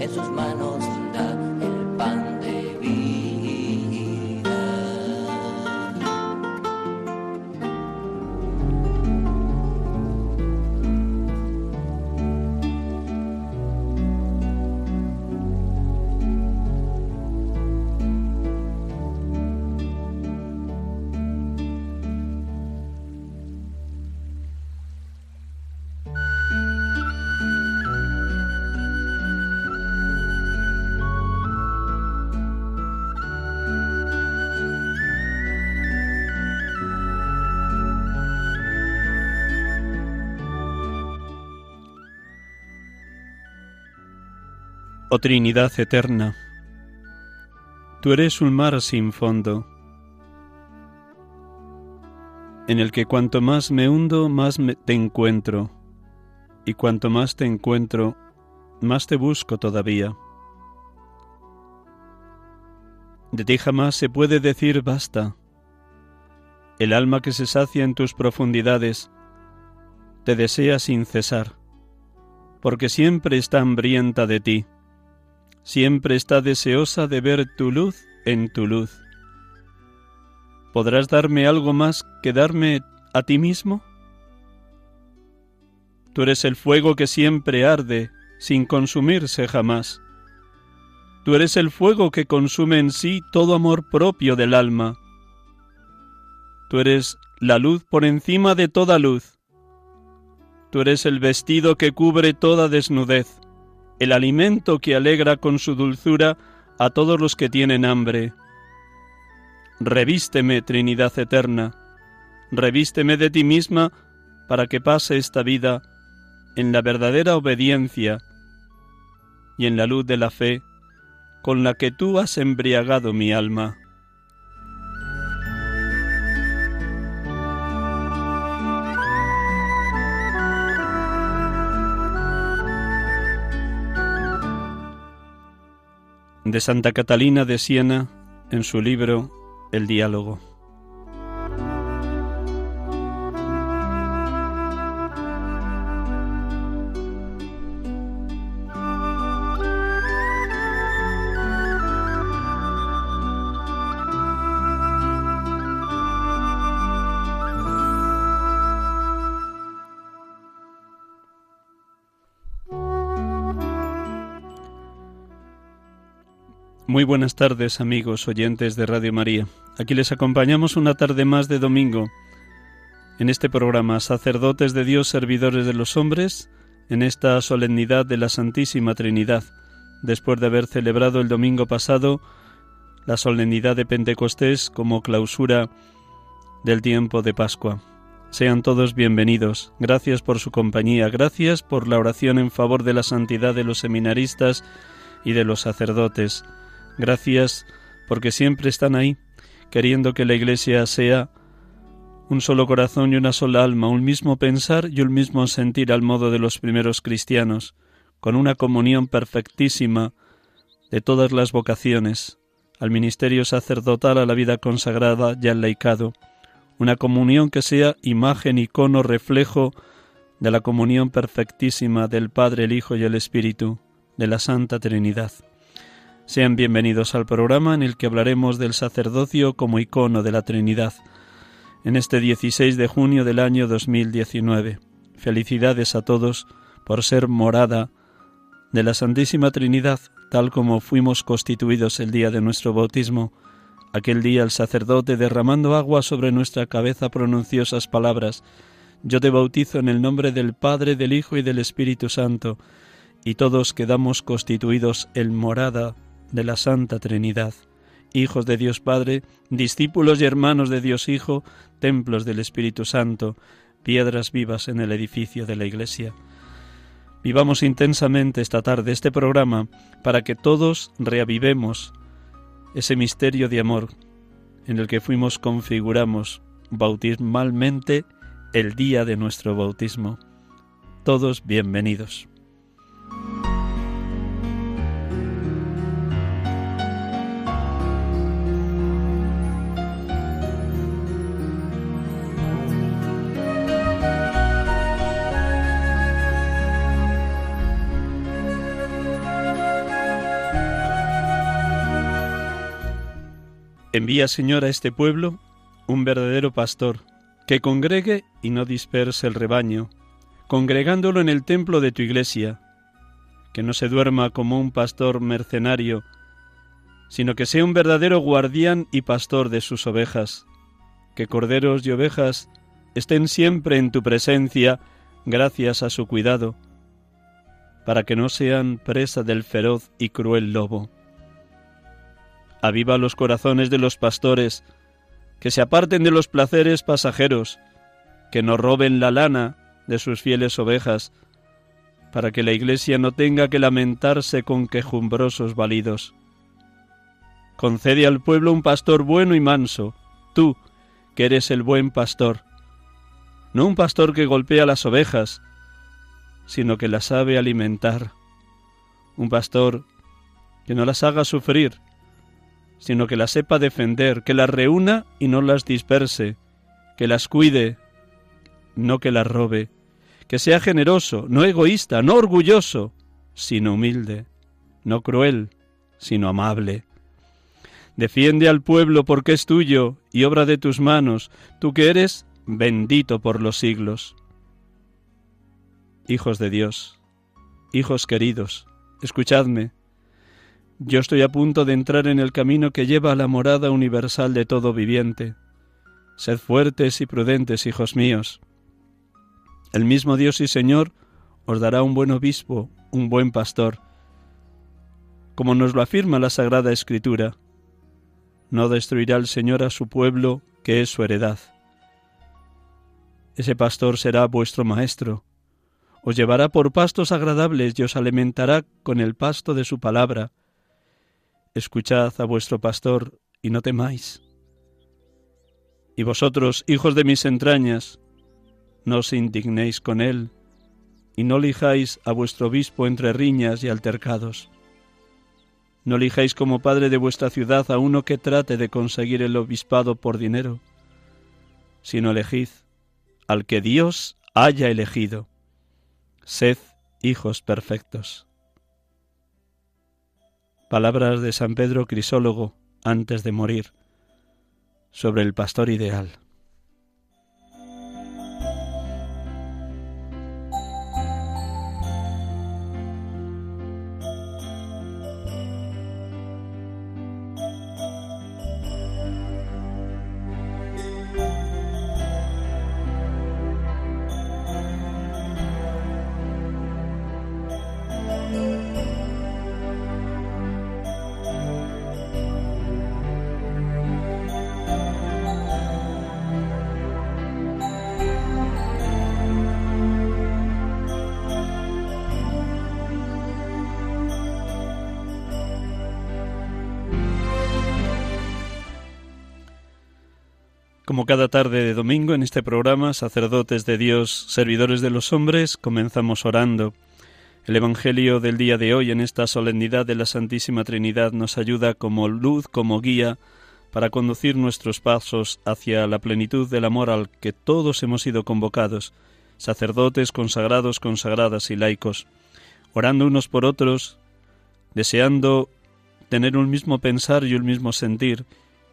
en sus manos da el pan Oh Trinidad eterna, tú eres un mar sin fondo, en el que cuanto más me hundo, más te encuentro, y cuanto más te encuentro, más te busco todavía. De ti jamás se puede decir basta. El alma que se sacia en tus profundidades te desea sin cesar, porque siempre está hambrienta de ti siempre está deseosa de ver tu luz en tu luz. ¿Podrás darme algo más que darme a ti mismo? Tú eres el fuego que siempre arde, sin consumirse jamás. Tú eres el fuego que consume en sí todo amor propio del alma. Tú eres la luz por encima de toda luz. Tú eres el vestido que cubre toda desnudez el alimento que alegra con su dulzura a todos los que tienen hambre. Revísteme, Trinidad eterna, revísteme de ti misma para que pase esta vida en la verdadera obediencia y en la luz de la fe con la que tú has embriagado mi alma. De Santa Catalina de Siena en su libro El diálogo. Muy buenas tardes amigos oyentes de Radio María. Aquí les acompañamos una tarde más de domingo en este programa Sacerdotes de Dios, Servidores de los Hombres, en esta solemnidad de la Santísima Trinidad, después de haber celebrado el domingo pasado la solemnidad de Pentecostés como clausura del tiempo de Pascua. Sean todos bienvenidos. Gracias por su compañía. Gracias por la oración en favor de la santidad de los seminaristas y de los sacerdotes. Gracias porque siempre están ahí, queriendo que la Iglesia sea un solo corazón y una sola alma, un mismo pensar y un mismo sentir al modo de los primeros cristianos, con una comunión perfectísima de todas las vocaciones, al ministerio sacerdotal, a la vida consagrada y al laicado, una comunión que sea imagen, icono, reflejo de la comunión perfectísima del Padre, el Hijo y el Espíritu, de la Santa Trinidad. Sean bienvenidos al programa en el que hablaremos del sacerdocio como icono de la Trinidad, en este 16 de junio del año 2019. Felicidades a todos por ser morada de la Santísima Trinidad, tal como fuimos constituidos el día de nuestro bautismo. Aquel día el sacerdote, derramando agua sobre nuestra cabeza, pronunció esas palabras, Yo te bautizo en el nombre del Padre, del Hijo y del Espíritu Santo, y todos quedamos constituidos en morada de la Santa Trinidad, hijos de Dios Padre, discípulos y hermanos de Dios Hijo, templos del Espíritu Santo, piedras vivas en el edificio de la Iglesia. Vivamos intensamente esta tarde este programa para que todos reavivemos ese misterio de amor en el que fuimos configuramos bautismalmente el día de nuestro bautismo. Todos bienvenidos. Envía, Señor, a este pueblo un verdadero pastor, que congregue y no disperse el rebaño, congregándolo en el templo de tu iglesia, que no se duerma como un pastor mercenario, sino que sea un verdadero guardián y pastor de sus ovejas, que corderos y ovejas estén siempre en tu presencia gracias a su cuidado, para que no sean presa del feroz y cruel lobo aviva los corazones de los pastores, que se aparten de los placeres pasajeros, que no roben la lana de sus fieles ovejas, para que la Iglesia no tenga que lamentarse con quejumbrosos validos. Concede al pueblo un pastor bueno y manso, tú, que eres el buen pastor, no un pastor que golpea las ovejas, sino que las sabe alimentar, un pastor que no las haga sufrir, sino que las sepa defender, que las reúna y no las disperse, que las cuide, no que las robe, que sea generoso, no egoísta, no orgulloso, sino humilde, no cruel, sino amable. Defiende al pueblo porque es tuyo y obra de tus manos, tú que eres bendito por los siglos. Hijos de Dios, hijos queridos, escuchadme, yo estoy a punto de entrar en el camino que lleva a la morada universal de todo viviente. Sed fuertes y prudentes, hijos míos. El mismo Dios y Señor os dará un buen obispo, un buen pastor. Como nos lo afirma la Sagrada Escritura, no destruirá el Señor a su pueblo, que es su heredad. Ese pastor será vuestro maestro, os llevará por pastos agradables y os alimentará con el pasto de su palabra, Escuchad a vuestro pastor y no temáis. Y vosotros, hijos de mis entrañas, no os indignéis con él, y no lijáis a vuestro obispo entre riñas y altercados. No lijáis como padre de vuestra ciudad a uno que trate de conseguir el obispado por dinero, sino elegid al que Dios haya elegido. Sed hijos perfectos. Palabras de San Pedro Crisólogo antes de morir sobre el pastor ideal. Como cada tarde de domingo en este programa, sacerdotes de Dios, servidores de los hombres, comenzamos orando. El Evangelio del día de hoy en esta solemnidad de la Santísima Trinidad nos ayuda como luz, como guía, para conducir nuestros pasos hacia la plenitud del amor al que todos hemos sido convocados, sacerdotes, consagrados, consagradas y laicos, orando unos por otros, deseando tener un mismo pensar y un mismo sentir,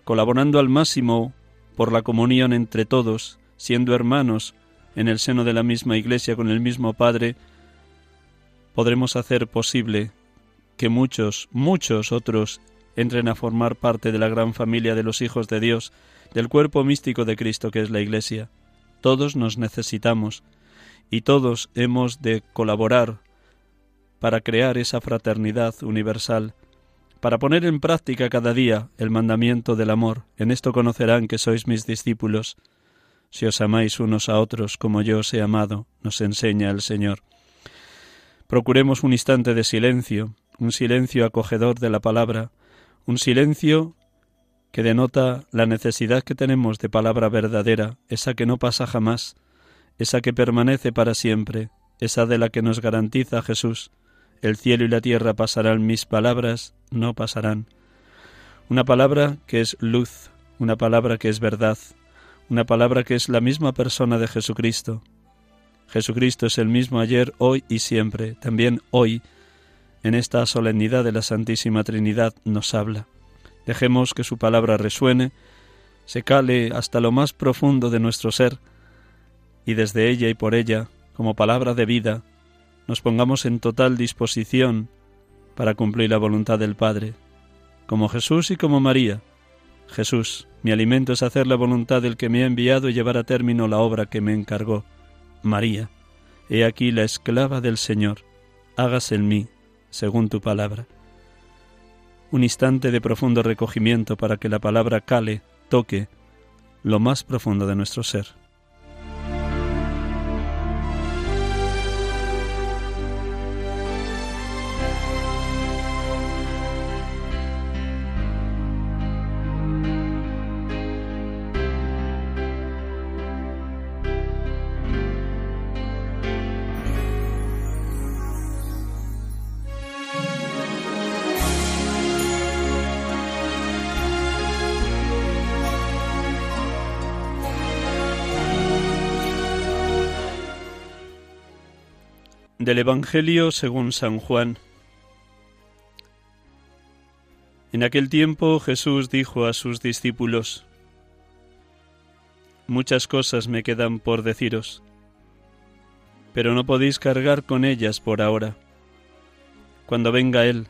colaborando al máximo por la comunión entre todos, siendo hermanos en el seno de la misma Iglesia con el mismo Padre, podremos hacer posible que muchos, muchos otros entren a formar parte de la gran familia de los hijos de Dios, del cuerpo místico de Cristo que es la Iglesia. Todos nos necesitamos y todos hemos de colaborar para crear esa fraternidad universal, para poner en práctica cada día el mandamiento del amor. En esto conocerán que sois mis discípulos, si os amáis unos a otros como yo os he amado, nos enseña el Señor. Procuremos un instante de silencio, un silencio acogedor de la palabra, un silencio que denota la necesidad que tenemos de palabra verdadera, esa que no pasa jamás, esa que permanece para siempre, esa de la que nos garantiza Jesús. El cielo y la tierra pasarán, mis palabras no pasarán. Una palabra que es luz, una palabra que es verdad, una palabra que es la misma persona de Jesucristo. Jesucristo es el mismo ayer, hoy y siempre. También hoy, en esta solemnidad de la Santísima Trinidad, nos habla. Dejemos que su palabra resuene, se cale hasta lo más profundo de nuestro ser, y desde ella y por ella, como palabra de vida, nos pongamos en total disposición para cumplir la voluntad del Padre, como Jesús y como María. Jesús, mi alimento es hacer la voluntad del que me ha enviado y llevar a término la obra que me encargó. María, he aquí la esclava del Señor, hágase en mí, según tu palabra. Un instante de profundo recogimiento para que la palabra cale, toque, lo más profundo de nuestro ser. Del Evangelio según San Juan. En aquel tiempo Jesús dijo a sus discípulos, Muchas cosas me quedan por deciros, pero no podéis cargar con ellas por ahora. Cuando venga Él,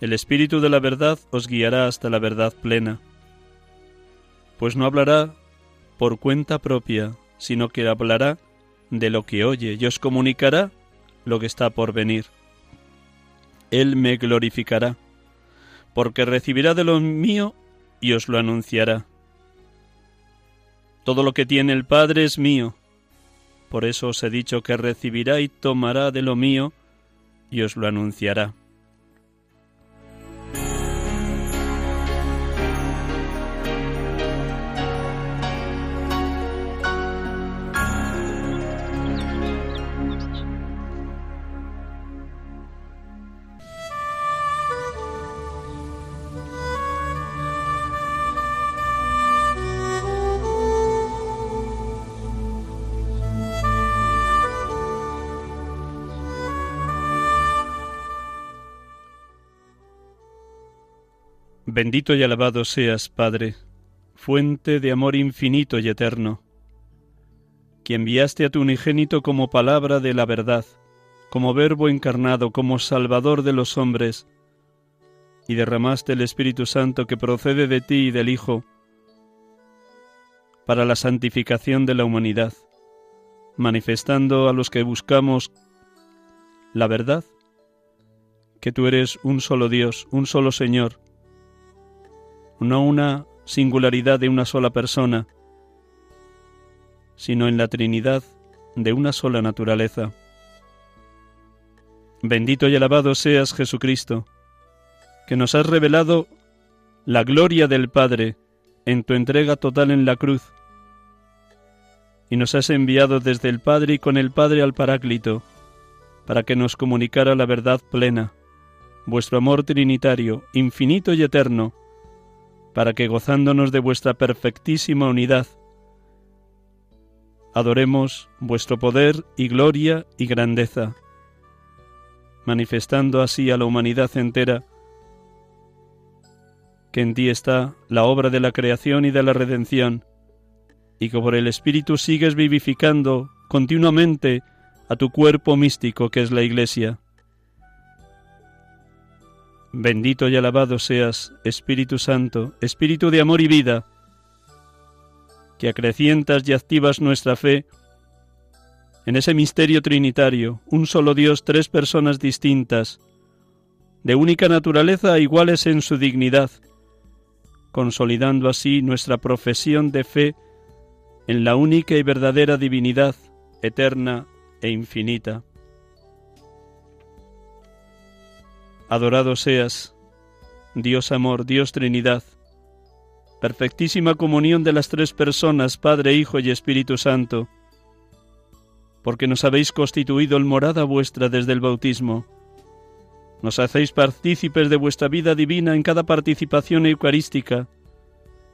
el Espíritu de la verdad os guiará hasta la verdad plena, pues no hablará por cuenta propia, sino que hablará de lo que oye y os comunicará lo que está por venir. Él me glorificará, porque recibirá de lo mío y os lo anunciará. Todo lo que tiene el Padre es mío. Por eso os he dicho que recibirá y tomará de lo mío y os lo anunciará. Bendito y alabado seas, Padre, fuente de amor infinito y eterno, que enviaste a tu unigénito como palabra de la verdad, como verbo encarnado, como salvador de los hombres, y derramaste el Espíritu Santo que procede de ti y del Hijo, para la santificación de la humanidad, manifestando a los que buscamos la verdad, que tú eres un solo Dios, un solo Señor, no una singularidad de una sola persona, sino en la Trinidad de una sola naturaleza. Bendito y alabado seas Jesucristo, que nos has revelado la gloria del Padre en tu entrega total en la cruz, y nos has enviado desde el Padre y con el Padre al Paráclito, para que nos comunicara la verdad plena, vuestro amor trinitario, infinito y eterno, para que gozándonos de vuestra perfectísima unidad, adoremos vuestro poder y gloria y grandeza, manifestando así a la humanidad entera que en ti está la obra de la creación y de la redención, y que por el Espíritu sigues vivificando continuamente a tu cuerpo místico que es la Iglesia. Bendito y alabado seas, Espíritu Santo, Espíritu de amor y vida, que acrecientas y activas nuestra fe en ese misterio trinitario, un solo Dios, tres personas distintas, de única naturaleza iguales en su dignidad, consolidando así nuestra profesión de fe en la única y verdadera divinidad, eterna e infinita. Adorado seas, Dios amor, Dios Trinidad, perfectísima comunión de las tres personas, Padre, Hijo y Espíritu Santo, porque nos habéis constituido el morada vuestra desde el bautismo. Nos hacéis partícipes de vuestra vida divina en cada participación eucarística.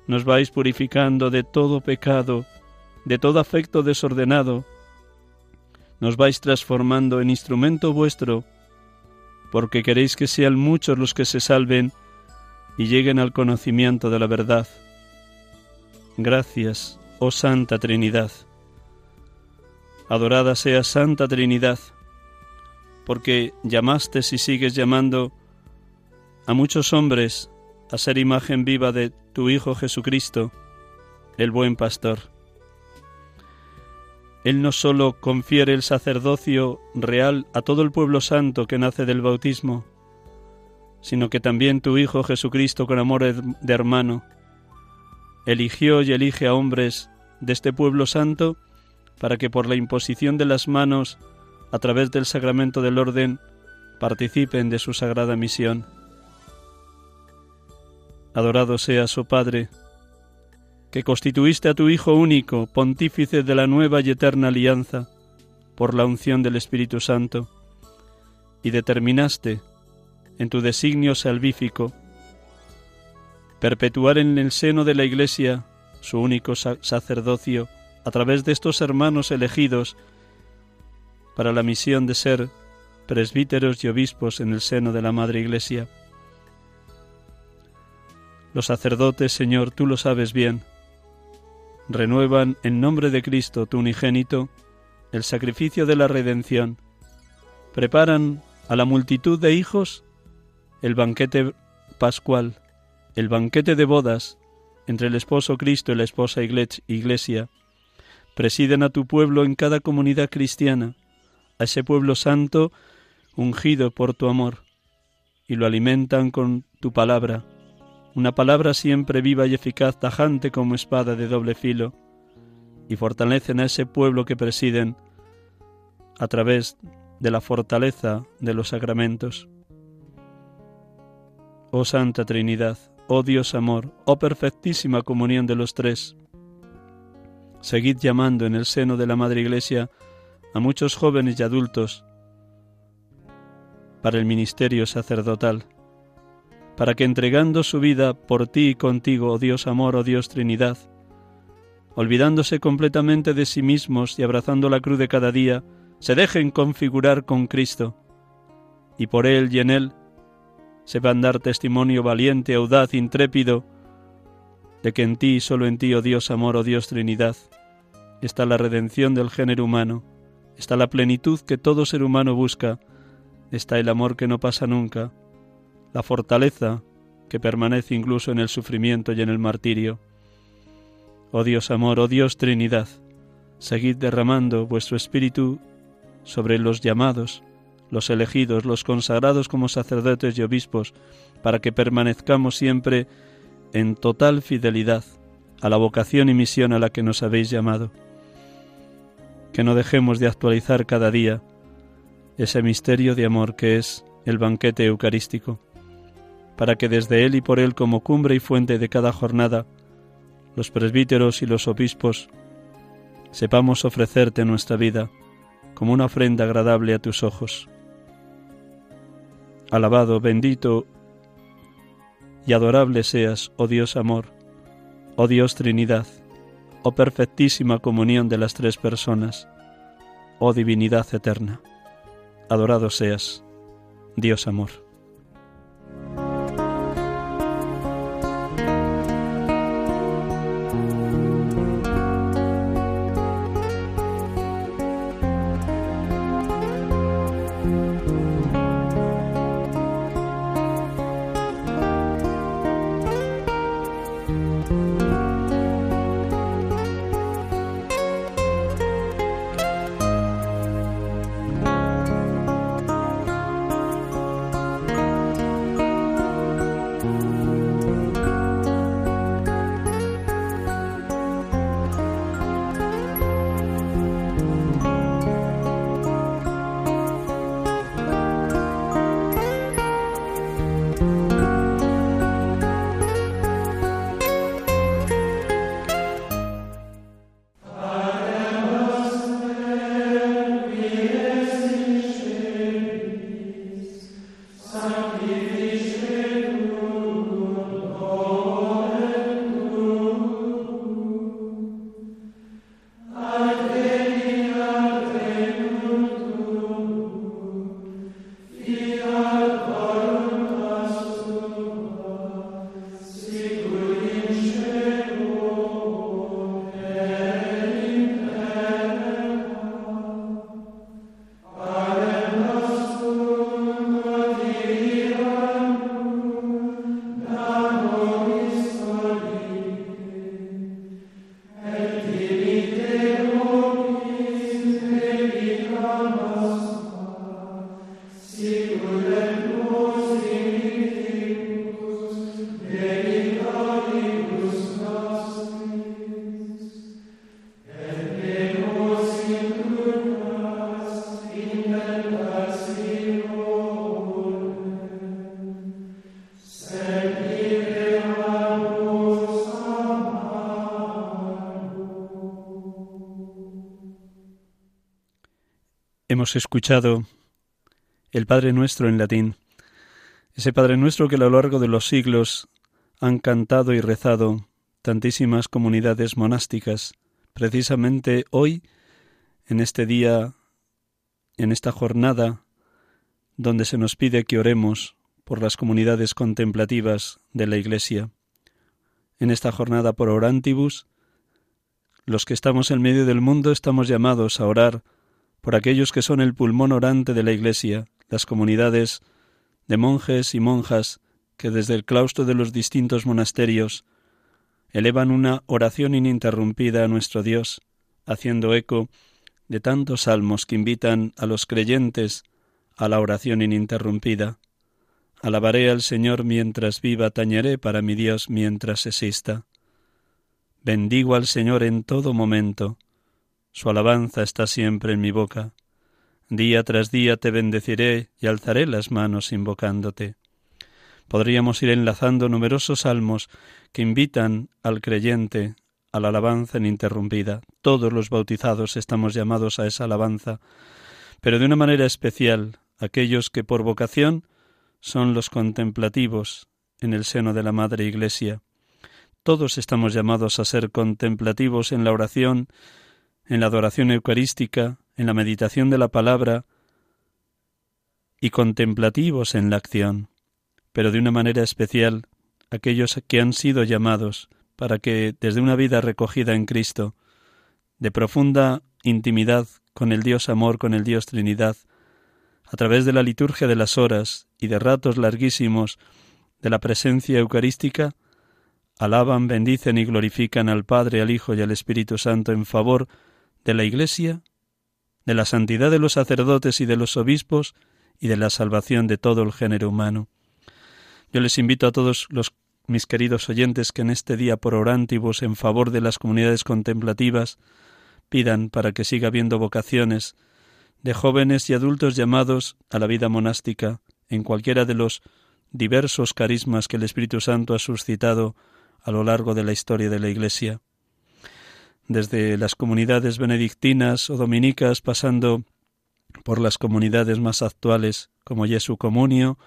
Nos vais purificando de todo pecado, de todo afecto desordenado. Nos vais transformando en instrumento vuestro porque queréis que sean muchos los que se salven y lleguen al conocimiento de la verdad. Gracias, oh Santa Trinidad. Adorada sea Santa Trinidad, porque llamaste y sigues llamando a muchos hombres a ser imagen viva de tu Hijo Jesucristo, el buen pastor. Él no sólo confiere el sacerdocio real a todo el pueblo santo que nace del bautismo, sino que también tu Hijo Jesucristo con amor de hermano eligió y elige a hombres de este pueblo santo para que por la imposición de las manos a través del sacramento del orden participen de su sagrada misión. Adorado sea su Padre, que constituiste a tu Hijo único, pontífice de la nueva y eterna alianza, por la unción del Espíritu Santo, y determinaste, en tu designio salvífico, perpetuar en el seno de la Iglesia su único sacerdocio a través de estos hermanos elegidos para la misión de ser presbíteros y obispos en el seno de la Madre Iglesia. Los sacerdotes, Señor, tú lo sabes bien, renuevan en nombre de Cristo, tu unigénito, el sacrificio de la redención, preparan a la multitud de hijos el banquete pascual, el banquete de bodas entre el esposo Cristo y la esposa Iglesia, presiden a tu pueblo en cada comunidad cristiana, a ese pueblo santo ungido por tu amor, y lo alimentan con tu palabra, una palabra siempre viva y eficaz, tajante como espada de doble filo, y fortalecen a ese pueblo que presiden a través de la fortaleza de los sacramentos. Oh Santa Trinidad, oh Dios amor, oh perfectísima comunión de los tres, seguid llamando en el seno de la Madre Iglesia a muchos jóvenes y adultos para el ministerio sacerdotal para que entregando su vida por ti y contigo, oh Dios amor, oh Dios Trinidad, olvidándose completamente de sí mismos y abrazando la cruz de cada día, se dejen configurar con Cristo, y por Él y en Él sepan dar testimonio valiente, audaz, intrépido, de que en ti y solo en ti, oh Dios amor, oh Dios Trinidad, está la redención del género humano, está la plenitud que todo ser humano busca, está el amor que no pasa nunca, la fortaleza que permanece incluso en el sufrimiento y en el martirio. Oh Dios amor, oh Dios Trinidad, seguid derramando vuestro espíritu sobre los llamados, los elegidos, los consagrados como sacerdotes y obispos, para que permanezcamos siempre en total fidelidad a la vocación y misión a la que nos habéis llamado. Que no dejemos de actualizar cada día ese misterio de amor que es el banquete eucarístico para que desde Él y por Él como cumbre y fuente de cada jornada, los presbíteros y los obispos sepamos ofrecerte nuestra vida como una ofrenda agradable a tus ojos. Alabado, bendito y adorable seas, oh Dios amor, oh Dios Trinidad, oh perfectísima comunión de las tres personas, oh divinidad eterna. Adorado seas, Dios amor. Hemos escuchado el Padre Nuestro en latín, ese Padre Nuestro que a lo largo de los siglos han cantado y rezado tantísimas comunidades monásticas, precisamente hoy, en este día, en esta jornada, donde se nos pide que oremos por las comunidades contemplativas de la Iglesia. En esta jornada por orantibus, los que estamos en medio del mundo estamos llamados a orar por aquellos que son el pulmón orante de la Iglesia, las comunidades de monjes y monjas que desde el claustro de los distintos monasterios elevan una oración ininterrumpida a nuestro Dios, haciendo eco de tantos salmos que invitan a los creyentes a la oración ininterrumpida. Alabaré al Señor mientras viva, tañeré para mi Dios mientras exista. Bendigo al Señor en todo momento, su alabanza está siempre en mi boca. Día tras día te bendeciré y alzaré las manos invocándote. Podríamos ir enlazando numerosos salmos que invitan al creyente a la alabanza ininterrumpida. Todos los bautizados estamos llamados a esa alabanza, pero de una manera especial aquellos que por vocación son los contemplativos en el seno de la Madre Iglesia. Todos estamos llamados a ser contemplativos en la oración en la adoración eucarística, en la meditación de la palabra y contemplativos en la acción, pero de una manera especial aquellos que han sido llamados para que desde una vida recogida en Cristo, de profunda intimidad con el Dios amor, con el Dios Trinidad, a través de la liturgia de las horas y de ratos larguísimos de la presencia eucarística, alaban, bendicen y glorifican al Padre, al Hijo y al Espíritu Santo en favor de la Iglesia, de la santidad de los sacerdotes y de los obispos y de la salvación de todo el género humano. Yo les invito a todos los mis queridos oyentes que en este día por orántibus en favor de las comunidades contemplativas pidan para que siga habiendo vocaciones de jóvenes y adultos llamados a la vida monástica en cualquiera de los diversos carismas que el Espíritu Santo ha suscitado a lo largo de la historia de la Iglesia desde las comunidades benedictinas o dominicas, pasando por las comunidades más actuales, como Jesu Comunio,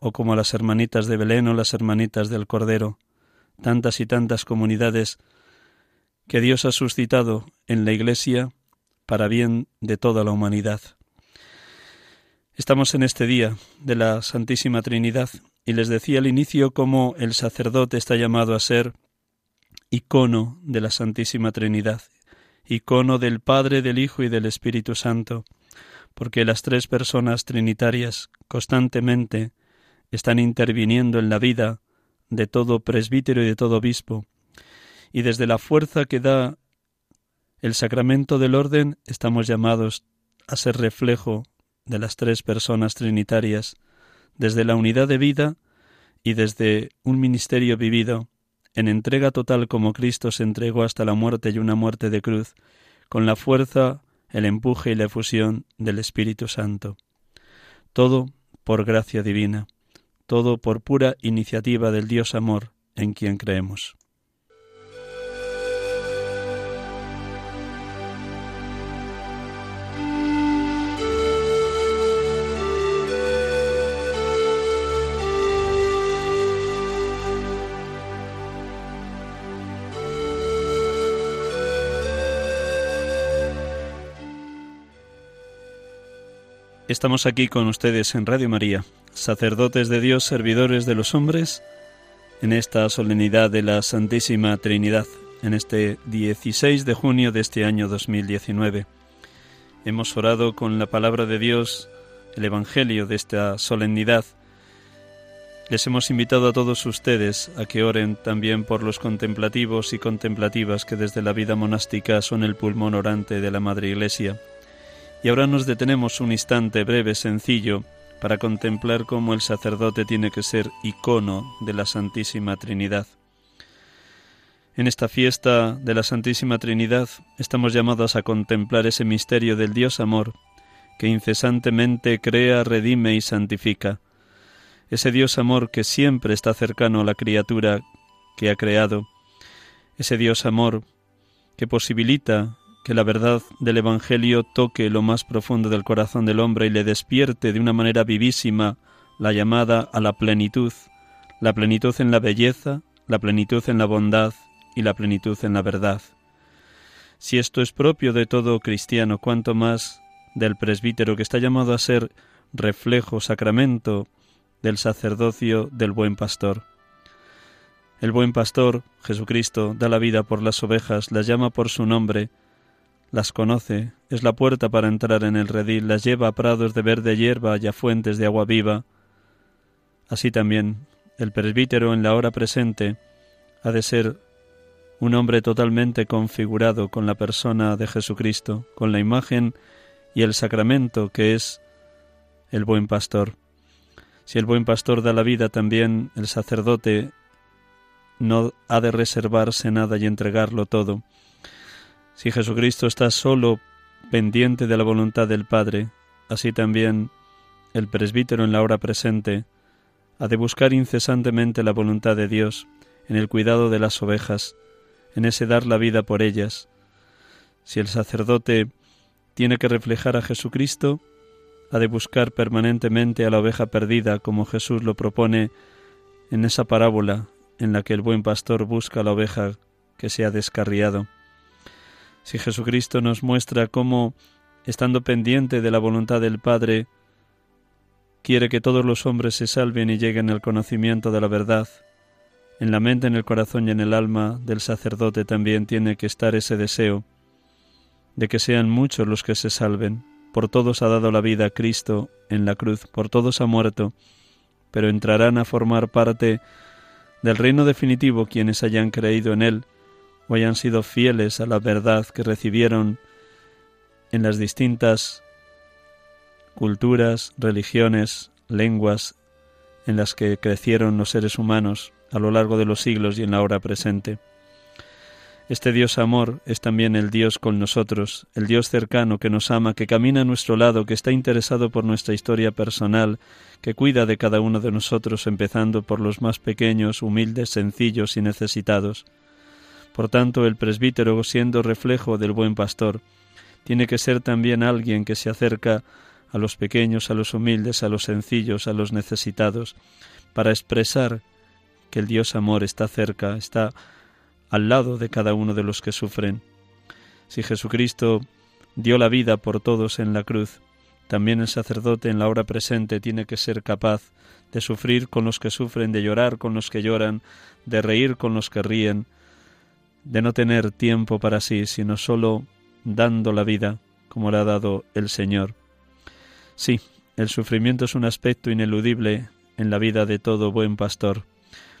o como las hermanitas de Belén o las hermanitas del Cordero, tantas y tantas comunidades que Dios ha suscitado en la Iglesia para bien de toda la humanidad. Estamos en este día de la Santísima Trinidad y les decía al inicio cómo el sacerdote está llamado a ser icono de la Santísima Trinidad, icono del Padre, del Hijo y del Espíritu Santo, porque las tres personas trinitarias constantemente están interviniendo en la vida de todo presbítero y de todo obispo, y desde la fuerza que da el sacramento del orden estamos llamados a ser reflejo de las tres personas trinitarias, desde la unidad de vida y desde un ministerio vivido en entrega total como Cristo se entregó hasta la muerte y una muerte de cruz, con la fuerza, el empuje y la efusión del Espíritu Santo. Todo por gracia divina, todo por pura iniciativa del Dios amor en quien creemos. Estamos aquí con ustedes en Radio María, sacerdotes de Dios, servidores de los hombres, en esta solemnidad de la Santísima Trinidad, en este 16 de junio de este año 2019. Hemos orado con la palabra de Dios, el Evangelio de esta solemnidad. Les hemos invitado a todos ustedes a que oren también por los contemplativos y contemplativas que desde la vida monástica son el pulmón orante de la Madre Iglesia y ahora nos detenemos un instante breve, sencillo, para contemplar cómo el sacerdote tiene que ser icono de la Santísima Trinidad. En esta fiesta de la Santísima Trinidad estamos llamados a contemplar ese misterio del Dios amor que incesantemente crea, redime y santifica. Ese Dios amor que siempre está cercano a la criatura que ha creado. Ese Dios amor que posibilita que la verdad del Evangelio toque lo más profundo del corazón del hombre y le despierte de una manera vivísima la llamada a la plenitud, la plenitud en la belleza, la plenitud en la bondad y la plenitud en la verdad. Si esto es propio de todo cristiano, cuanto más del presbítero que está llamado a ser reflejo, sacramento del sacerdocio del buen pastor. El buen pastor, Jesucristo, da la vida por las ovejas, las llama por su nombre, las conoce, es la puerta para entrar en el redil, las lleva a prados de verde hierba y a fuentes de agua viva. Así también, el presbítero en la hora presente ha de ser un hombre totalmente configurado con la persona de Jesucristo, con la imagen y el sacramento que es el buen pastor. Si el buen pastor da la vida también, el sacerdote no ha de reservarse nada y entregarlo todo. Si Jesucristo está solo pendiente de la voluntad del Padre, así también el presbítero en la hora presente ha de buscar incesantemente la voluntad de Dios en el cuidado de las ovejas, en ese dar la vida por ellas. Si el sacerdote tiene que reflejar a Jesucristo, ha de buscar permanentemente a la oveja perdida, como Jesús lo propone en esa parábola en la que el buen pastor busca a la oveja que se ha descarriado si Jesucristo nos muestra cómo, estando pendiente de la voluntad del Padre, quiere que todos los hombres se salven y lleguen al conocimiento de la verdad, en la mente, en el corazón y en el alma del sacerdote también tiene que estar ese deseo de que sean muchos los que se salven. Por todos ha dado la vida Cristo en la cruz, por todos ha muerto, pero entrarán a formar parte del reino definitivo quienes hayan creído en Él o hayan sido fieles a la verdad que recibieron en las distintas culturas, religiones, lenguas en las que crecieron los seres humanos a lo largo de los siglos y en la hora presente. Este Dios amor es también el Dios con nosotros, el Dios cercano que nos ama, que camina a nuestro lado, que está interesado por nuestra historia personal, que cuida de cada uno de nosotros, empezando por los más pequeños, humildes, sencillos y necesitados. Por tanto, el presbítero, siendo reflejo del buen pastor, tiene que ser también alguien que se acerca a los pequeños, a los humildes, a los sencillos, a los necesitados, para expresar que el Dios amor está cerca, está al lado de cada uno de los que sufren. Si Jesucristo dio la vida por todos en la cruz, también el sacerdote en la hora presente tiene que ser capaz de sufrir con los que sufren, de llorar con los que lloran, de reír con los que ríen, de no tener tiempo para sí, sino solo dando la vida como la ha dado el Señor. Sí, el sufrimiento es un aspecto ineludible en la vida de todo buen pastor,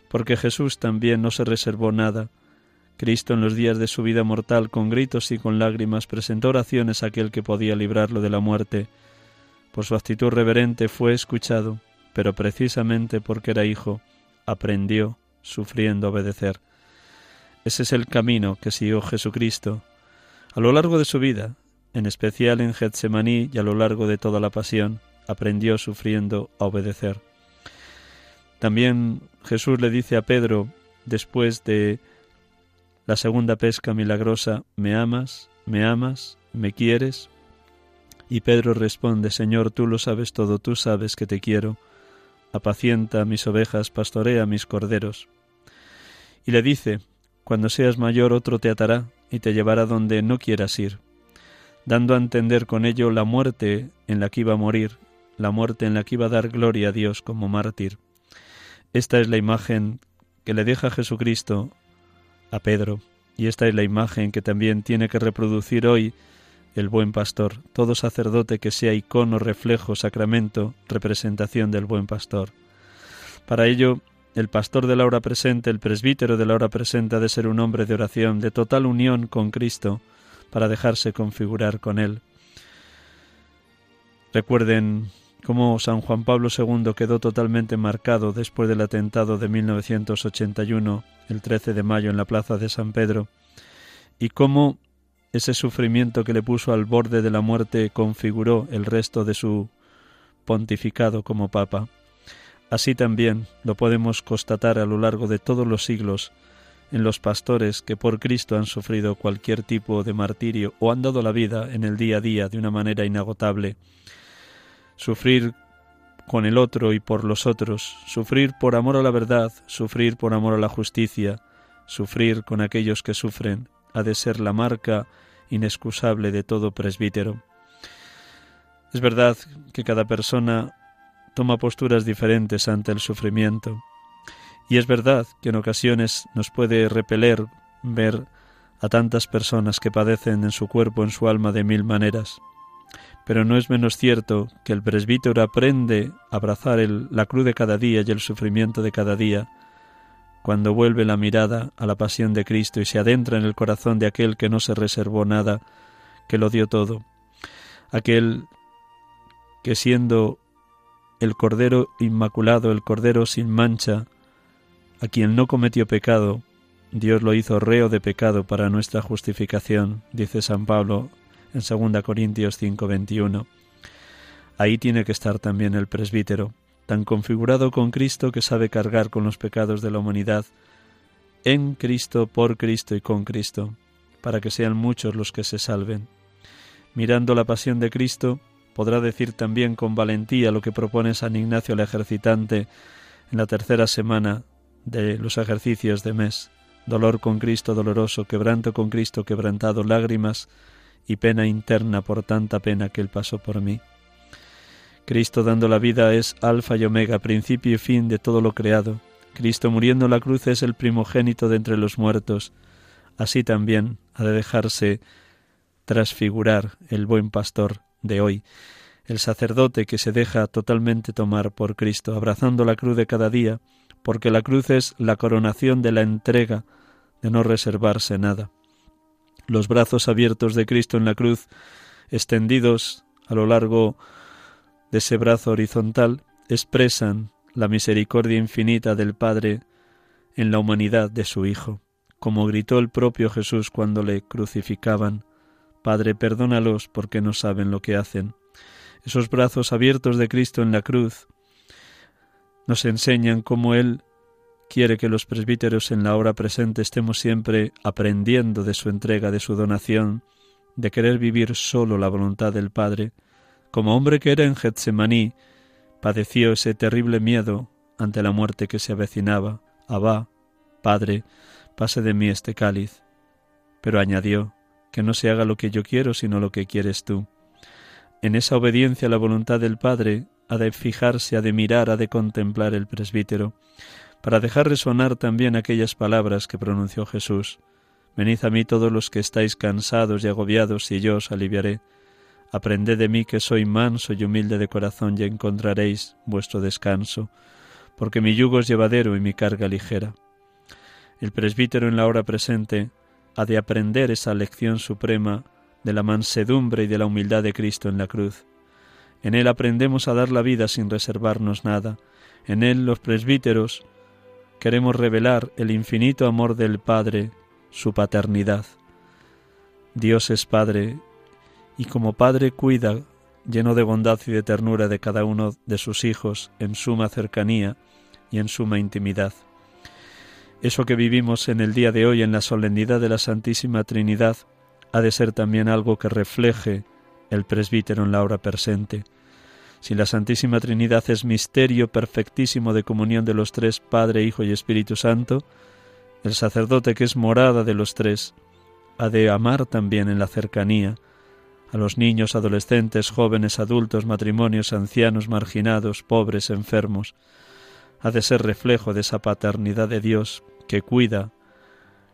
porque Jesús también no se reservó nada. Cristo en los días de su vida mortal, con gritos y con lágrimas, presentó oraciones a aquel que podía librarlo de la muerte. Por su actitud reverente fue escuchado, pero precisamente porque era hijo, aprendió, sufriendo, obedecer. Ese es el camino que siguió Jesucristo a lo largo de su vida, en especial en Getsemaní y a lo largo de toda la pasión, aprendió sufriendo a obedecer. También Jesús le dice a Pedro, después de la segunda pesca milagrosa, ¿me amas? ¿Me amas? ¿Me quieres? Y Pedro responde, Señor, tú lo sabes todo, tú sabes que te quiero. Apacienta mis ovejas, pastorea mis corderos. Y le dice, cuando seas mayor otro te atará y te llevará donde no quieras ir, dando a entender con ello la muerte en la que iba a morir, la muerte en la que iba a dar gloria a Dios como mártir. Esta es la imagen que le deja Jesucristo a Pedro, y esta es la imagen que también tiene que reproducir hoy el buen pastor, todo sacerdote que sea icono, reflejo, sacramento, representación del buen pastor. Para ello el pastor de la hora presente, el presbítero de la hora presente ha de ser un hombre de oración, de total unión con Cristo, para dejarse configurar con Él. Recuerden cómo San Juan Pablo II quedó totalmente marcado después del atentado de 1981, el 13 de mayo, en la plaza de San Pedro, y cómo ese sufrimiento que le puso al borde de la muerte configuró el resto de su pontificado como papa. Así también lo podemos constatar a lo largo de todos los siglos en los pastores que por Cristo han sufrido cualquier tipo de martirio o han dado la vida en el día a día de una manera inagotable. Sufrir con el otro y por los otros, sufrir por amor a la verdad, sufrir por amor a la justicia, sufrir con aquellos que sufren, ha de ser la marca inexcusable de todo presbítero. Es verdad que cada persona toma posturas diferentes ante el sufrimiento, y es verdad que en ocasiones nos puede repeler ver a tantas personas que padecen en su cuerpo, en su alma, de mil maneras. Pero no es menos cierto que el presbítero aprende a abrazar la cruz de cada día y el sufrimiento de cada día, cuando vuelve la mirada a la pasión de Cristo y se adentra en el corazón de aquel que no se reservó nada, que lo dio todo, aquel que siendo el Cordero Inmaculado, el Cordero sin mancha, a quien no cometió pecado, Dios lo hizo reo de pecado para nuestra justificación, dice San Pablo en 2 Corintios 5:21. Ahí tiene que estar también el presbítero, tan configurado con Cristo que sabe cargar con los pecados de la humanidad, en Cristo, por Cristo y con Cristo, para que sean muchos los que se salven. Mirando la pasión de Cristo, podrá decir también con valentía lo que propone San Ignacio el ejercitante en la tercera semana de los ejercicios de mes. Dolor con Cristo doloroso, quebranto con Cristo quebrantado, lágrimas y pena interna por tanta pena que Él pasó por mí. Cristo dando la vida es alfa y omega, principio y fin de todo lo creado. Cristo muriendo en la cruz es el primogénito de entre los muertos. Así también ha de dejarse transfigurar el buen pastor de hoy, el sacerdote que se deja totalmente tomar por Cristo, abrazando la cruz de cada día, porque la cruz es la coronación de la entrega, de no reservarse nada. Los brazos abiertos de Cristo en la cruz, extendidos a lo largo de ese brazo horizontal, expresan la misericordia infinita del Padre en la humanidad de su Hijo, como gritó el propio Jesús cuando le crucificaban, Padre, perdónalos porque no saben lo que hacen. Esos brazos abiertos de Cristo en la cruz nos enseñan cómo Él quiere que los presbíteros en la hora presente estemos siempre aprendiendo de su entrega, de su donación, de querer vivir solo la voluntad del Padre. Como hombre que era en Getsemaní, padeció ese terrible miedo ante la muerte que se avecinaba. Abba, Padre, pase de mí este cáliz. Pero añadió, que no se haga lo que yo quiero, sino lo que quieres tú. En esa obediencia a la voluntad del Padre ha de fijarse, ha de mirar, ha de contemplar el presbítero para dejar resonar también aquellas palabras que pronunció Jesús. Venid a mí todos los que estáis cansados y agobiados, y yo os aliviaré. Aprended de mí que soy manso y humilde de corazón, y encontraréis vuestro descanso, porque mi yugo es llevadero y mi carga ligera. El presbítero en la hora presente ha de aprender esa lección suprema de la mansedumbre y de la humildad de Cristo en la cruz. En él aprendemos a dar la vida sin reservarnos nada. En él los presbíteros queremos revelar el infinito amor del Padre, su paternidad. Dios es Padre y como Padre cuida, lleno de bondad y de ternura de cada uno de sus hijos en suma cercanía y en suma intimidad. Eso que vivimos en el día de hoy en la solemnidad de la Santísima Trinidad ha de ser también algo que refleje el presbítero en la hora presente, si la Santísima Trinidad es misterio perfectísimo de comunión de los tres, Padre, Hijo y Espíritu Santo, el sacerdote que es morada de los tres, ha de amar también en la cercanía a los niños, adolescentes, jóvenes, adultos, matrimonios, ancianos, marginados, pobres, enfermos. Ha de ser reflejo de esa paternidad de Dios que cuida,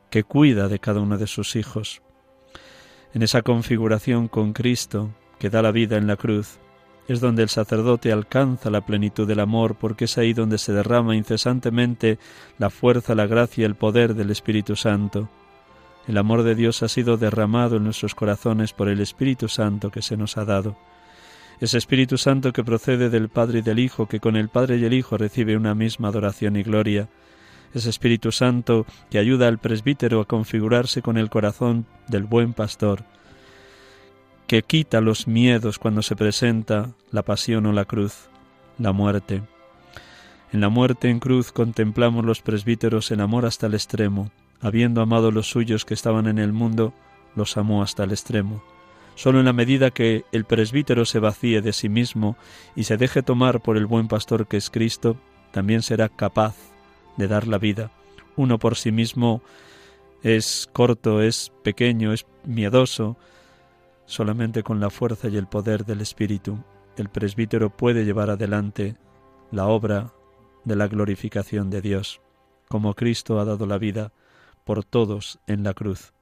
que cuida de cada uno de sus hijos. En esa configuración con Cristo, que da la vida en la cruz, es donde el sacerdote alcanza la plenitud del amor, porque es ahí donde se derrama incesantemente la fuerza, la gracia y el poder del Espíritu Santo. El amor de Dios ha sido derramado en nuestros corazones por el Espíritu Santo que se nos ha dado. Ese Espíritu Santo que procede del Padre y del Hijo, que con el Padre y el Hijo recibe una misma adoración y gloria. Ese Espíritu Santo que ayuda al presbítero a configurarse con el corazón del buen pastor que quita los miedos cuando se presenta la pasión o la cruz, la muerte. En la muerte en cruz contemplamos los presbíteros en amor hasta el extremo, habiendo amado los suyos que estaban en el mundo, los amó hasta el extremo. Solo en la medida que el presbítero se vacíe de sí mismo y se deje tomar por el buen pastor que es Cristo, también será capaz de dar la vida. Uno por sí mismo es corto, es pequeño, es miedoso. Solamente con la fuerza y el poder del Espíritu, el presbítero puede llevar adelante la obra de la glorificación de Dios, como Cristo ha dado la vida por todos en la cruz.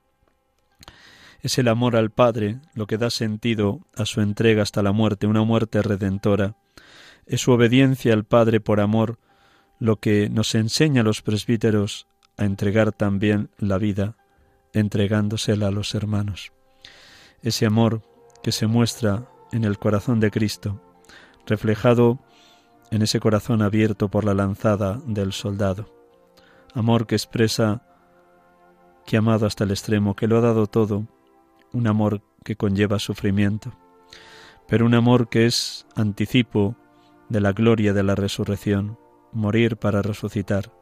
Es el amor al Padre lo que da sentido a su entrega hasta la muerte, una muerte redentora. Es su obediencia al Padre por amor lo que nos enseña a los presbíteros a entregar también la vida, entregándosela a los hermanos. Ese amor que se muestra en el corazón de Cristo, reflejado en ese corazón abierto por la lanzada del soldado. Amor que expresa que ha amado hasta el extremo, que lo ha dado todo, un amor que conlleva sufrimiento, pero un amor que es anticipo de la gloria de la resurrección, morir para resucitar.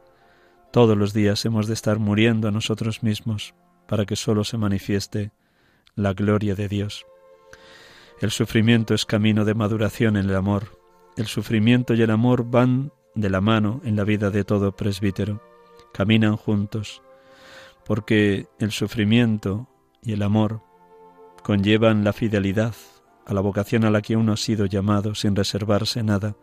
Todos los días hemos de estar muriendo a nosotros mismos para que sólo se manifieste la gloria de Dios. El sufrimiento es camino de maduración en el amor. El sufrimiento y el amor van de la mano en la vida de todo presbítero. Caminan juntos, porque el sufrimiento y el amor conllevan la fidelidad a la vocación a la que uno ha sido llamado sin reservarse nada,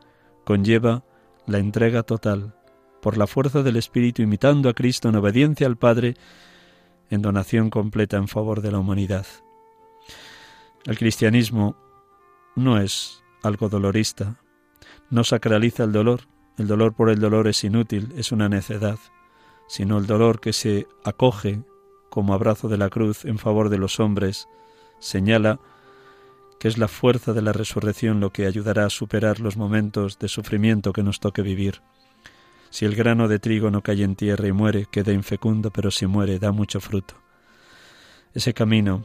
conlleva la entrega total, por la fuerza del Espíritu imitando a Cristo en obediencia al Padre, en donación completa en favor de la humanidad. El cristianismo no es algo dolorista, no sacraliza el dolor, el dolor por el dolor es inútil, es una necedad, sino el dolor que se acoge como abrazo de la cruz en favor de los hombres, señala que es la fuerza de la resurrección lo que ayudará a superar los momentos de sufrimiento que nos toque vivir. Si el grano de trigo no cae en tierra y muere, queda infecundo, pero si muere, da mucho fruto. Ese camino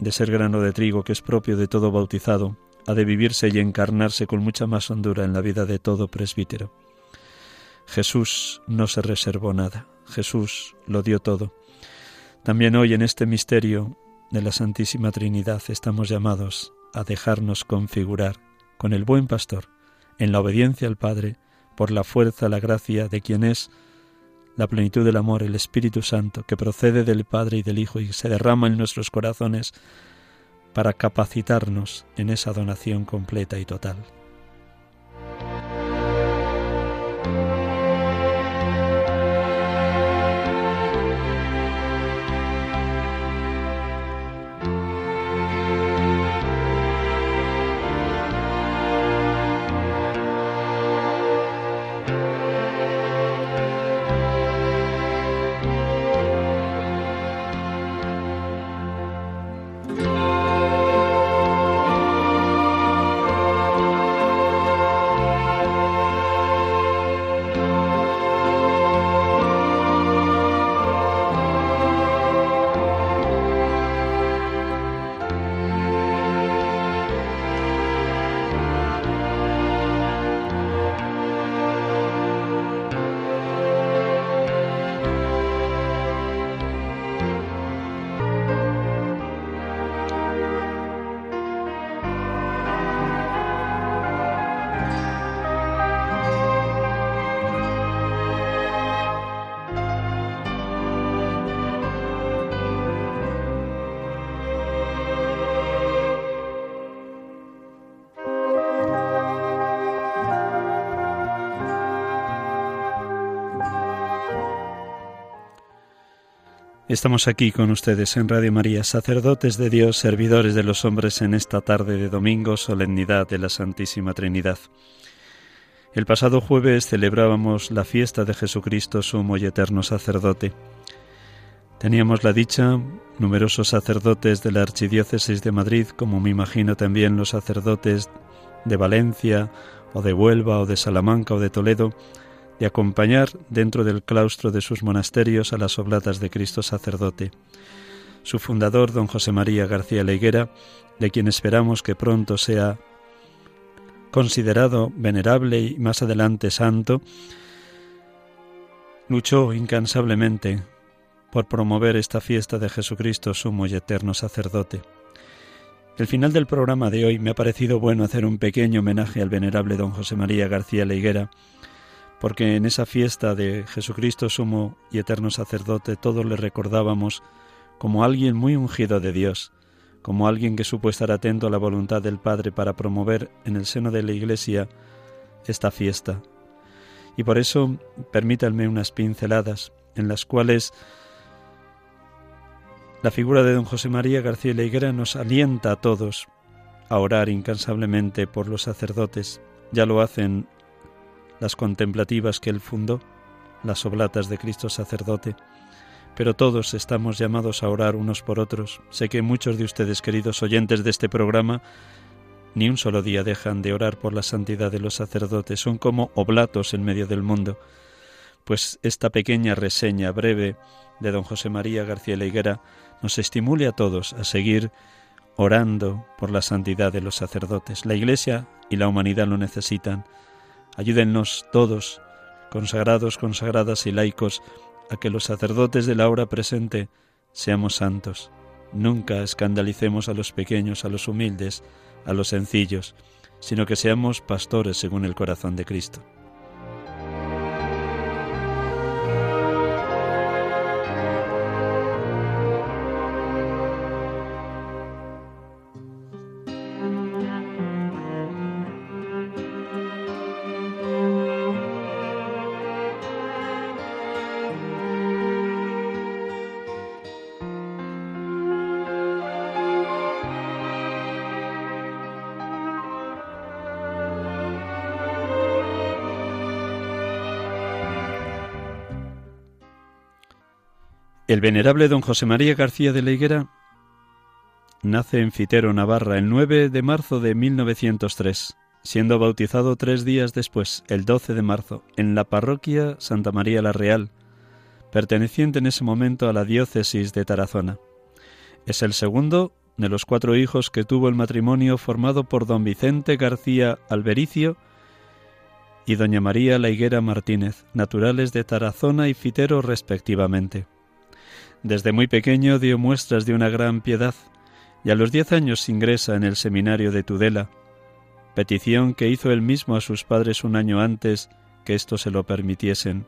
de ser grano de trigo que es propio de todo bautizado, ha de vivirse y encarnarse con mucha más hondura en la vida de todo presbítero. Jesús no se reservó nada, Jesús lo dio todo. También hoy en este misterio de la Santísima Trinidad estamos llamados a dejarnos configurar con el buen pastor en la obediencia al Padre por la fuerza, la gracia de quien es la plenitud del amor, el Espíritu Santo, que procede del Padre y del Hijo y se derrama en nuestros corazones para capacitarnos en esa donación completa y total. Estamos aquí con ustedes en Radio María, sacerdotes de Dios, servidores de los hombres en esta tarde de domingo, solemnidad de la Santísima Trinidad. El pasado jueves celebrábamos la fiesta de Jesucristo, sumo y eterno sacerdote. Teníamos la dicha, numerosos sacerdotes de la Archidiócesis de Madrid, como me imagino también los sacerdotes de Valencia, o de Huelva, o de Salamanca, o de Toledo, de acompañar dentro del claustro de sus monasterios a las oblatas de Cristo sacerdote. Su fundador, don José María García Leiguera, de quien esperamos que pronto sea considerado venerable y más adelante santo, luchó incansablemente por promover esta fiesta de Jesucristo, sumo y eterno sacerdote. El final del programa de hoy me ha parecido bueno hacer un pequeño homenaje al venerable don José María García Leiguera, porque en esa fiesta de Jesucristo sumo y eterno sacerdote todos le recordábamos como alguien muy ungido de Dios, como alguien que supo estar atento a la voluntad del Padre para promover en el seno de la Iglesia esta fiesta. Y por eso permítanme unas pinceladas en las cuales la figura de don José María García Leiguera nos alienta a todos a orar incansablemente por los sacerdotes. Ya lo hacen las contemplativas que él fundó, las oblatas de Cristo sacerdote. Pero todos estamos llamados a orar unos por otros. Sé que muchos de ustedes, queridos oyentes de este programa, ni un solo día dejan de orar por la santidad de los sacerdotes. Son como oblatos en medio del mundo. Pues esta pequeña reseña breve de don José María García Leiguera nos estimule a todos a seguir orando por la santidad de los sacerdotes. La Iglesia y la humanidad lo necesitan. Ayúdennos todos, consagrados, consagradas y laicos, a que los sacerdotes de la hora presente seamos santos. Nunca escandalicemos a los pequeños, a los humildes, a los sencillos, sino que seamos pastores según el corazón de Cristo. El venerable don José María García de la Higuera nace en Fitero, Navarra, el 9 de marzo de 1903, siendo bautizado tres días después, el 12 de marzo, en la parroquia Santa María la Real, perteneciente en ese momento a la diócesis de Tarazona. Es el segundo de los cuatro hijos que tuvo el matrimonio formado por don Vicente García Albericio y doña María La Higuera Martínez, naturales de Tarazona y Fitero respectivamente. Desde muy pequeño dio muestras de una gran piedad y a los diez años ingresa en el seminario de Tudela, petición que hizo él mismo a sus padres un año antes que esto se lo permitiesen.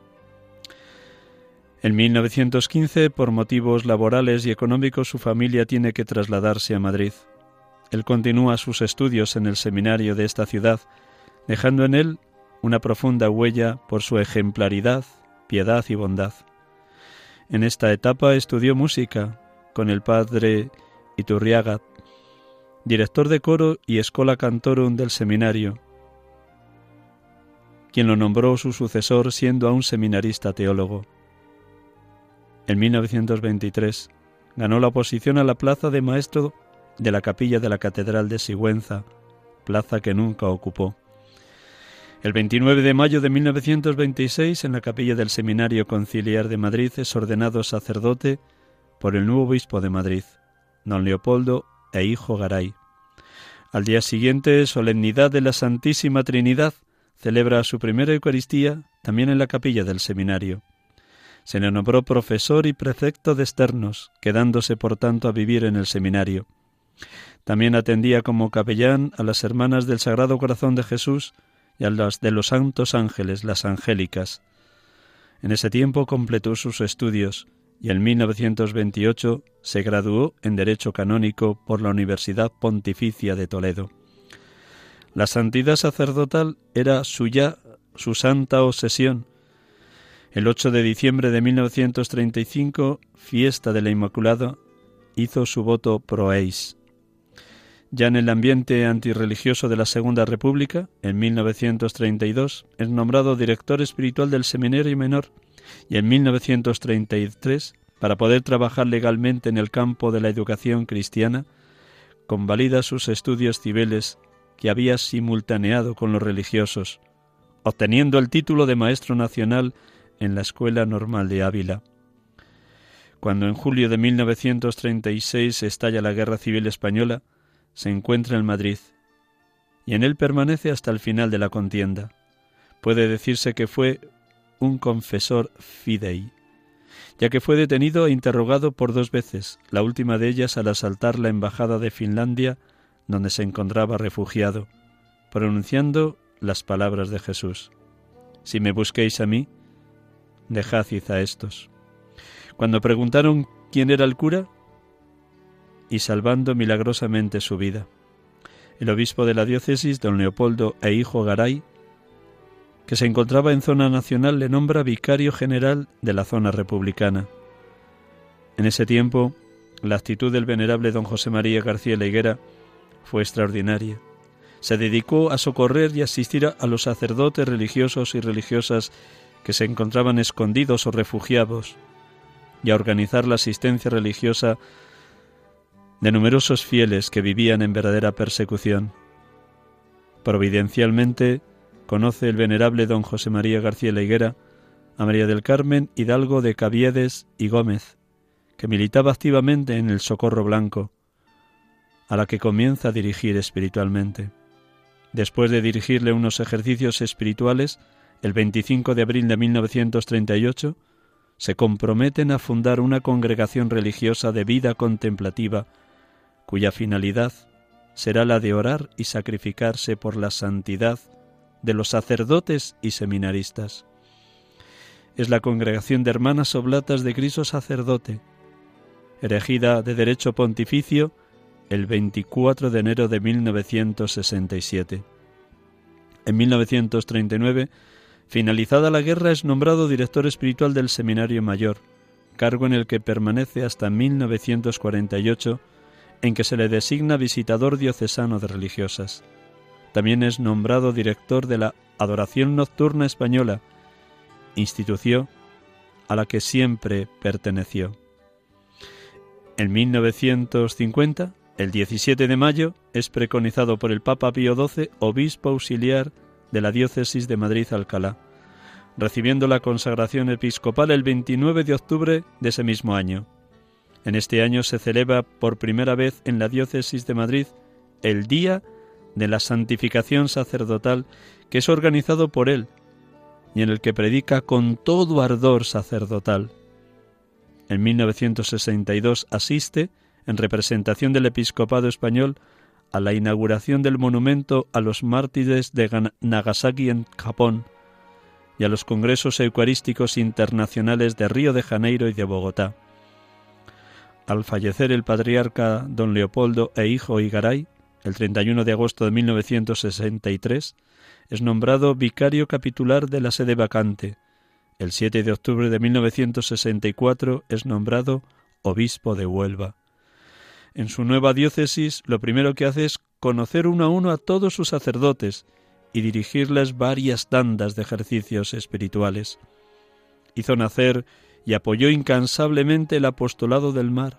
En 1915, por motivos laborales y económicos, su familia tiene que trasladarse a Madrid. Él continúa sus estudios en el seminario de esta ciudad, dejando en él una profunda huella por su ejemplaridad, piedad y bondad. En esta etapa estudió música con el padre Iturriaga, director de coro y escola cantorum del seminario, quien lo nombró su sucesor siendo aún seminarista teólogo. En 1923 ganó la oposición a la plaza de maestro de la capilla de la Catedral de Sigüenza, plaza que nunca ocupó. El 29 de mayo de 1926, en la capilla del Seminario Conciliar de Madrid, es ordenado sacerdote por el nuevo obispo de Madrid, don Leopoldo e hijo Garay. Al día siguiente, solemnidad de la Santísima Trinidad, celebra su primera Eucaristía también en la capilla del seminario. Se le nombró profesor y prefecto de externos, quedándose por tanto a vivir en el seminario. También atendía como capellán a las hermanas del Sagrado Corazón de Jesús, y a las de los santos ángeles, las angélicas. En ese tiempo completó sus estudios y en 1928 se graduó en Derecho Canónico por la Universidad Pontificia de Toledo. La santidad sacerdotal era su ya su santa obsesión. El 8 de diciembre de 1935, fiesta de la Inmaculada, hizo su voto pro eis. Ya en el ambiente antirreligioso de la Segunda República, en 1932, es nombrado director espiritual del Seminario Menor y en 1933, para poder trabajar legalmente en el campo de la educación cristiana, convalida sus estudios civiles que había simultaneado con los religiosos, obteniendo el título de maestro nacional en la Escuela Normal de Ávila. Cuando en julio de 1936 estalla la Guerra Civil Española, se encuentra en Madrid y en él permanece hasta el final de la contienda. Puede decirse que fue un confesor fidei. ya que fue detenido e interrogado por dos veces, la última de ellas al asaltar la embajada de Finlandia, donde se encontraba refugiado, pronunciando las palabras de Jesús. Si me busquéis a mí, dejad a estos. Cuando preguntaron quién era el cura, y salvando milagrosamente su vida. El obispo de la diócesis, don Leopoldo e hijo Garay, que se encontraba en zona nacional, le nombra vicario general de la zona republicana. En ese tiempo, la actitud del venerable don José María García Leguera fue extraordinaria. Se dedicó a socorrer y asistir a los sacerdotes religiosos y religiosas que se encontraban escondidos o refugiados, y a organizar la asistencia religiosa de numerosos fieles que vivían en verdadera persecución. Providencialmente conoce el venerable don José María García Leiguera a María del Carmen Hidalgo de Caviedes y Gómez, que militaba activamente en el Socorro Blanco, a la que comienza a dirigir espiritualmente. Después de dirigirle unos ejercicios espirituales, el 25 de abril de 1938, se comprometen a fundar una congregación religiosa de vida contemplativa cuya finalidad será la de orar y sacrificarse por la santidad de los sacerdotes y seminaristas. Es la congregación de hermanas oblatas de Cristo sacerdote, erigida de derecho pontificio el 24 de enero de 1967. En 1939, finalizada la guerra, es nombrado director espiritual del Seminario Mayor, cargo en el que permanece hasta 1948 en que se le designa visitador diocesano de religiosas. También es nombrado director de la Adoración Nocturna Española, institución a la que siempre perteneció. En 1950, el 17 de mayo, es preconizado por el Papa Pío XII obispo auxiliar de la diócesis de Madrid-Alcalá, recibiendo la consagración episcopal el 29 de octubre de ese mismo año. En este año se celebra por primera vez en la diócesis de Madrid el Día de la Santificación Sacerdotal, que es organizado por él y en el que predica con todo ardor sacerdotal. En 1962 asiste, en representación del episcopado español, a la inauguración del monumento a los mártires de Nagasaki en Japón y a los congresos eucarísticos internacionales de Río de Janeiro y de Bogotá. Al fallecer el patriarca don Leopoldo e hijo Igaray, el 31 de agosto de 1963, es nombrado vicario capitular de la sede vacante. El 7 de octubre de 1964 es nombrado obispo de Huelva. En su nueva diócesis lo primero que hace es conocer uno a uno a todos sus sacerdotes y dirigirles varias tandas de ejercicios espirituales. Hizo nacer y apoyó incansablemente el apostolado del mar,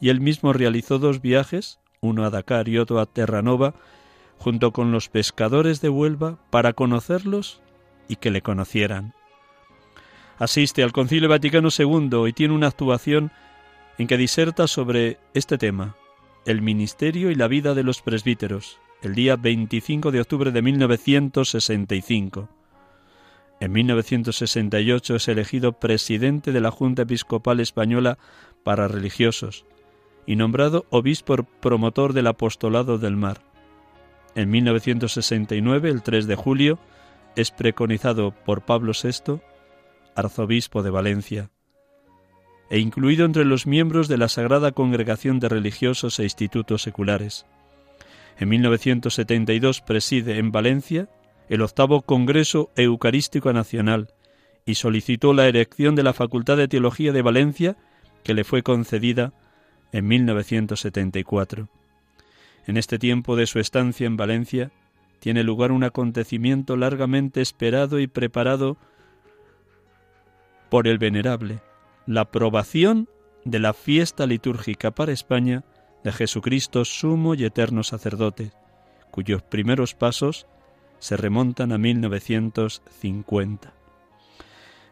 y él mismo realizó dos viajes, uno a Dakar y otro a Terranova, junto con los pescadores de Huelva para conocerlos y que le conocieran. Asiste al Concilio Vaticano II y tiene una actuación en que diserta sobre este tema, el ministerio y la vida de los presbíteros, el día 25 de octubre de 1965. En 1968 es elegido presidente de la Junta Episcopal Española para Religiosos y nombrado obispo promotor del apostolado del mar. En 1969, el 3 de julio, es preconizado por Pablo VI, arzobispo de Valencia, e incluido entre los miembros de la Sagrada Congregación de Religiosos e Institutos Seculares. En 1972 preside en Valencia el octavo Congreso Eucarístico Nacional y solicitó la erección de la Facultad de Teología de Valencia, que le fue concedida en 1974. En este tiempo de su estancia en Valencia tiene lugar un acontecimiento largamente esperado y preparado por el venerable, la aprobación de la fiesta litúrgica para España de Jesucristo sumo y eterno sacerdote, cuyos primeros pasos se remontan a 1950.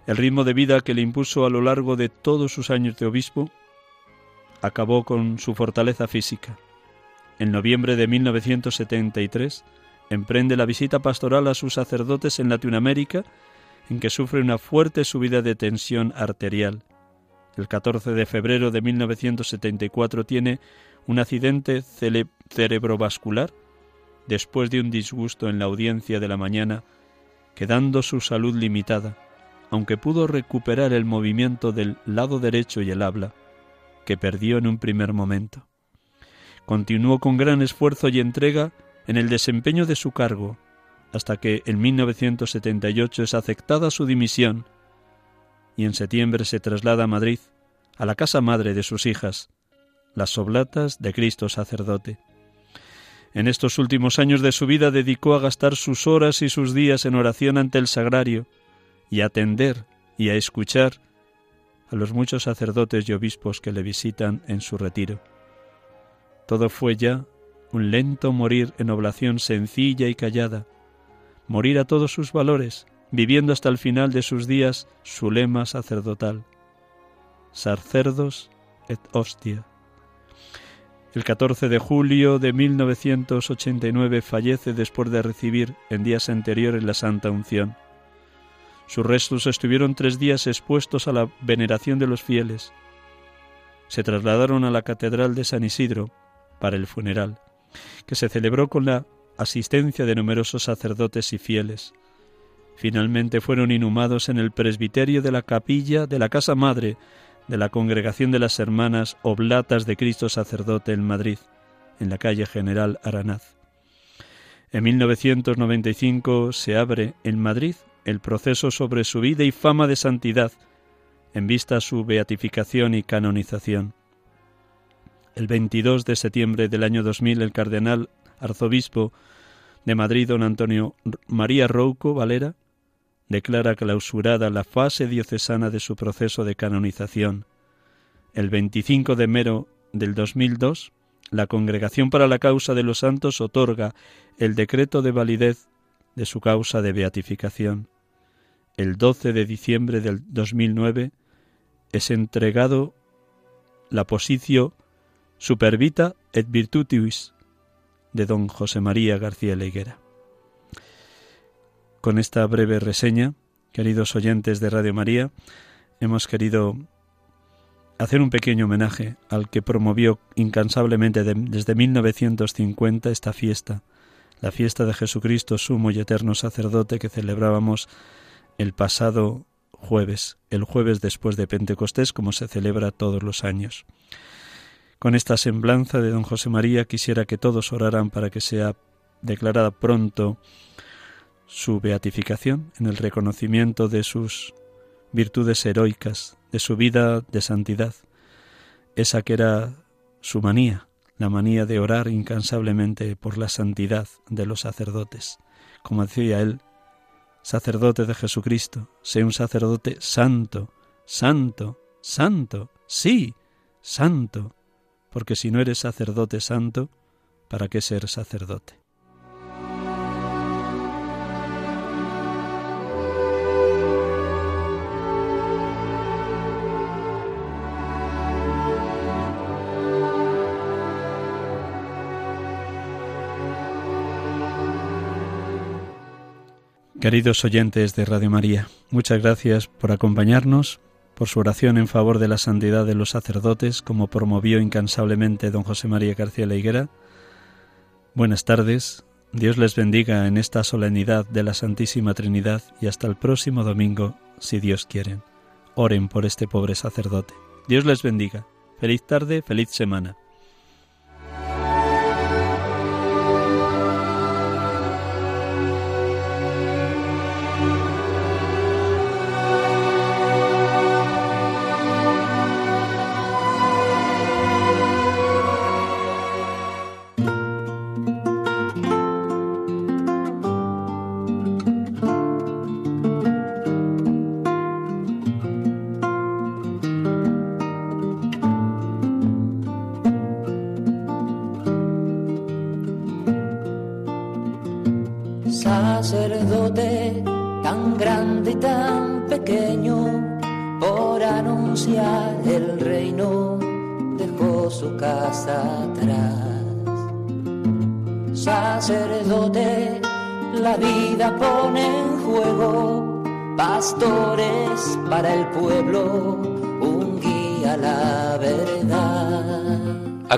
El ritmo de vida que le impuso a lo largo de todos sus años de obispo acabó con su fortaleza física. En noviembre de 1973 emprende la visita pastoral a sus sacerdotes en Latinoamérica, en que sufre una fuerte subida de tensión arterial, el 14 de febrero de 1974 tiene un accidente cerebrovascular después de un disgusto en la audiencia de la mañana, quedando su salud limitada, aunque pudo recuperar el movimiento del lado derecho y el habla, que perdió en un primer momento. Continuó con gran esfuerzo y entrega en el desempeño de su cargo, hasta que en 1978 es aceptada su dimisión y en septiembre se traslada a Madrid, a la casa madre de sus hijas, las Oblatas de Cristo sacerdote. En estos últimos años de su vida dedicó a gastar sus horas y sus días en oración ante el sagrario y a atender y a escuchar a los muchos sacerdotes y obispos que le visitan en su retiro. Todo fue ya un lento morir en oblación sencilla y callada, morir a todos sus valores, viviendo hasta el final de sus días su lema sacerdotal, Sarcerdos et hostia. El 14 de julio de 1989 fallece después de recibir en días anteriores la Santa Unción. Sus restos estuvieron tres días expuestos a la veneración de los fieles. Se trasladaron a la Catedral de San Isidro para el funeral, que se celebró con la asistencia de numerosos sacerdotes y fieles. Finalmente fueron inhumados en el presbiterio de la capilla de la Casa Madre de la Congregación de las Hermanas Oblatas de Cristo Sacerdote en Madrid, en la calle General Aranaz. En 1995 se abre en Madrid el proceso sobre su vida y fama de santidad, en vista a su beatificación y canonización. El 22 de septiembre del año 2000 el cardenal arzobispo de Madrid, don Antonio María Rouco Valera, declara clausurada la fase diocesana de su proceso de canonización. El 25 de enero del 2002, la Congregación para la Causa de los Santos otorga el decreto de validez de su causa de beatificación. El 12 de diciembre del 2009 es entregado la posición Supervita et Virtutius de don José María García Leguera. Con esta breve reseña, queridos oyentes de Radio María, hemos querido hacer un pequeño homenaje al que promovió incansablemente desde 1950 esta fiesta, la fiesta de Jesucristo, sumo y eterno sacerdote que celebrábamos el pasado jueves, el jueves después de Pentecostés, como se celebra todos los años. Con esta semblanza de don José María quisiera que todos oraran para que sea declarada pronto su beatificación en el reconocimiento de sus virtudes heroicas, de su vida de santidad, esa que era su manía, la manía de orar incansablemente por la santidad de los sacerdotes. Como decía él, sacerdote de Jesucristo, sé un sacerdote santo, santo, santo, sí, santo, porque si no eres sacerdote santo, ¿para qué ser sacerdote? Queridos oyentes de Radio María, muchas gracias por acompañarnos, por su oración en favor de la santidad de los sacerdotes, como promovió incansablemente don José María García Leiguera. Buenas tardes, Dios les bendiga en esta solemnidad de la Santísima Trinidad y hasta el próximo domingo, si Dios quiere. Oren por este pobre sacerdote. Dios les bendiga. Feliz tarde, feliz semana.